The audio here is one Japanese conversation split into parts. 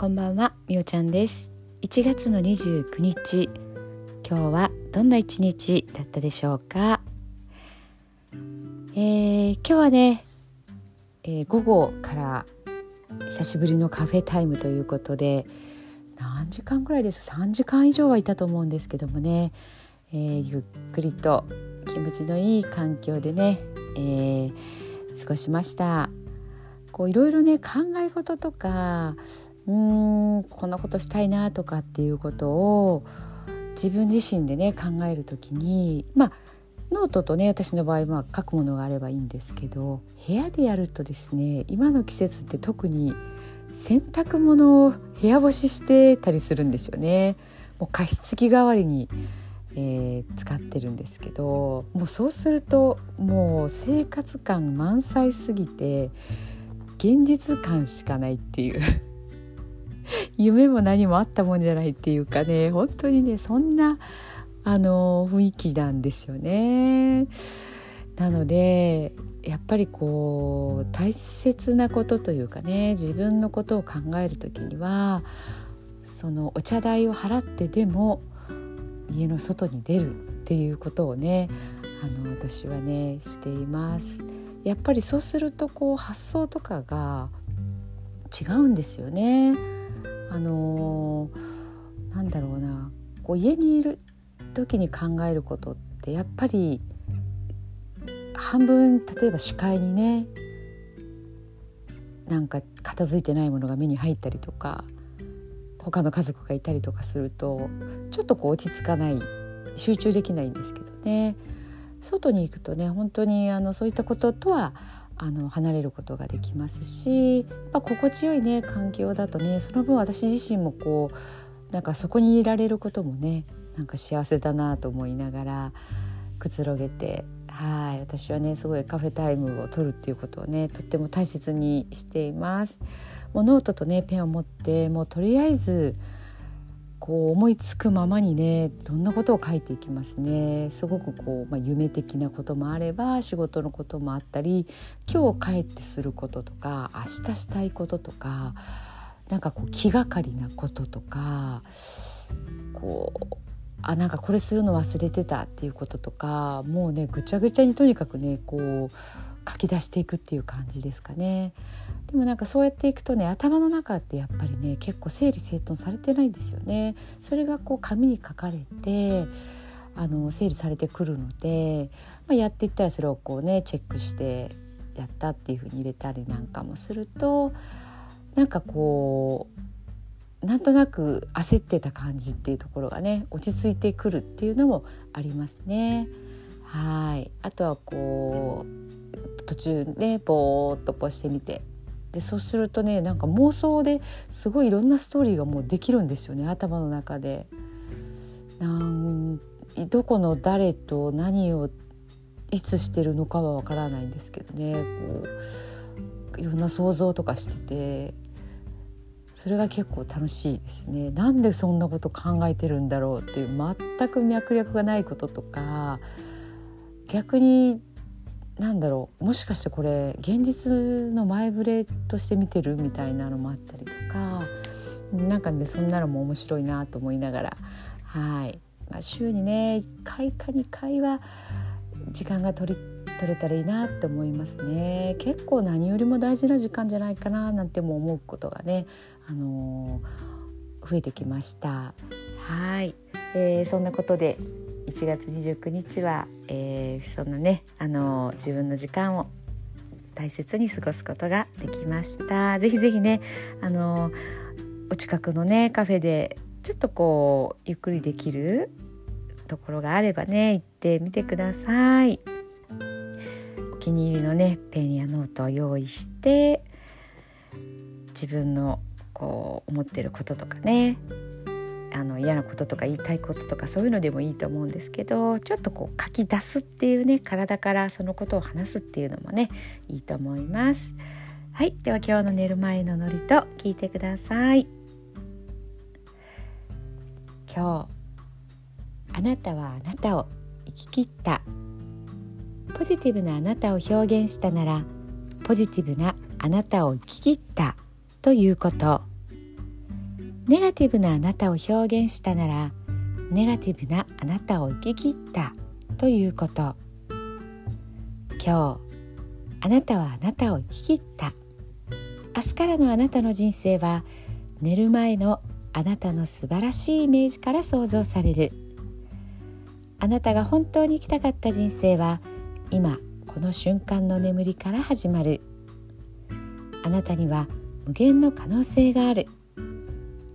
こんばんはみおちゃんです。1月の29日今日はどんな一日だったでしょうか、えー、今日はね、えー、午後から久しぶりのカフェタイムということで何時間くらいです？3時間以上はいたと思うんですけどもね、えー、ゆっくりと気持ちのいい環境でね、えー、過ごしました。こういろいろね考え事とかうーんこんなことしたいなとかっていうことを自分自身でね考える時にまあノートとね私の場合は書くものがあればいいんですけど部屋でやるとですね今の季節って特に洗濯物を部屋干ししてたりするんですよね。もう加湿器代わりに、えー、使ってるんですけどもうそうするともう生活感満載すぎて現実感しかないっていう夢も何もあったもんじゃないっていうかね本当にねそんなあの雰囲気なんですよね。なのでやっぱりこう大切なことというかね自分のことを考える時にはそのお茶代を払ってでも家の外に出るっていうことをねあの私はねしています。やっぱりそうするとこう発想とかが違うんですよね。あのー、なんだろうな。こう家にいる時に考えることってやっぱり半分例えば視界にねなんか片付いてないものが目に入ったりとか他の家族がいたりとかするとちょっとこう落ち着かない集中できないんですけどね。外に行くとね本当にあのそういったこととはあの離れることができますしやっぱ心地よいね環境だとねその分私自身もこうなんかそこにいられることもねなんか幸せだなと思いながらくつろげてはい私はねすごいカフェタイムを取るっていうことをねとっても大切にしています。もうノートとねペンを持ってもうとりあえずこう思いつくままにねどんなことを書いていきますね。すごくこう、まあ、夢的なこともあれば仕事のこともあったり今日帰ってすることとか明日したいこととかなんかこう気がかりなこととかこうあなんかこれするの忘れてたっていうこととかもうねぐちゃぐちゃにとにかくねこう書き出していくっていう感じですかね。でもなんかそうやっていくとね頭の中ってやっぱりね結構整理整頓されてないんですよね。それがこう紙に書かれてあの整理されてくるので、まあ、やっていったらそれをこうねチェックしてやったっていうふうに入れたりなんかもするとなんかこうなんとなく焦ってた感じっていうところがね落ち着いてくるっていうのもありますね。はいあとはこう途中ねぼーっとこうしてみてでそうするとねなんか妄想ですごいいろんなストーリーがもうできるんですよね頭の中で。なんどこの誰と何をいつしてるのかはわからないんですけどねこういろんな想像とかしててそれが結構楽しいですね。なんでそんなこと考えてるんだろうっていう全く脈略がないこととか逆になんだろうもしかしてこれ現実の前触れとして見てるみたいなのもあったりとかなんかねそんなのも面白いなと思いながら。はい、まあ、週にね1回か2回は時間が取り取れたらいいなって思いますね。結構何よりも大事な時間じゃないかななんても思うことがね、あのー、増えてきました。はい、えー、そんなことで1月29日は、えー、そんなね、あの自分の時間を大切に過ごすことができました。ぜひぜひね、あのお近くのねカフェでちょっとこうゆっくりできるところがあればね行ってみてください。お気に入りのねペンやノートを用意して自分のこう思ってることとかねあの嫌なこととか言いたいこととかそういうのでもいいと思うんですけどちょっとこう書き出すっていうね体からそのことを話すっていうのもねいいと思います。はいでは今日の寝る前のノリと聞いてください。今日あなたはあなたを生き切ったポジティブなあなたを表現したならポジティブなあなたを生き切ったということネガティブなあなたを表現したならネガティブなあなたを生き切ったということ。今日あなたはあなたを生き切った。明日からのあなたの人生は寝る前のあなたの素晴らしいイメージから想像される。あなたが本当に生きたかった人生は今この瞬間の眠りから始まる。あなたには無限の可能性がある。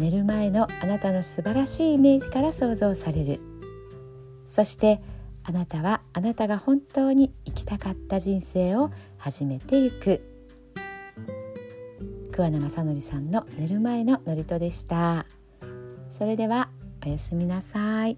寝る前のあなたの素晴らしいイメージから想像される。そしてあなたはあなたが本当に生きたかった人生を始めていく。桑名正則さんの寝る前の祝詞でした。それではおやすみなさい。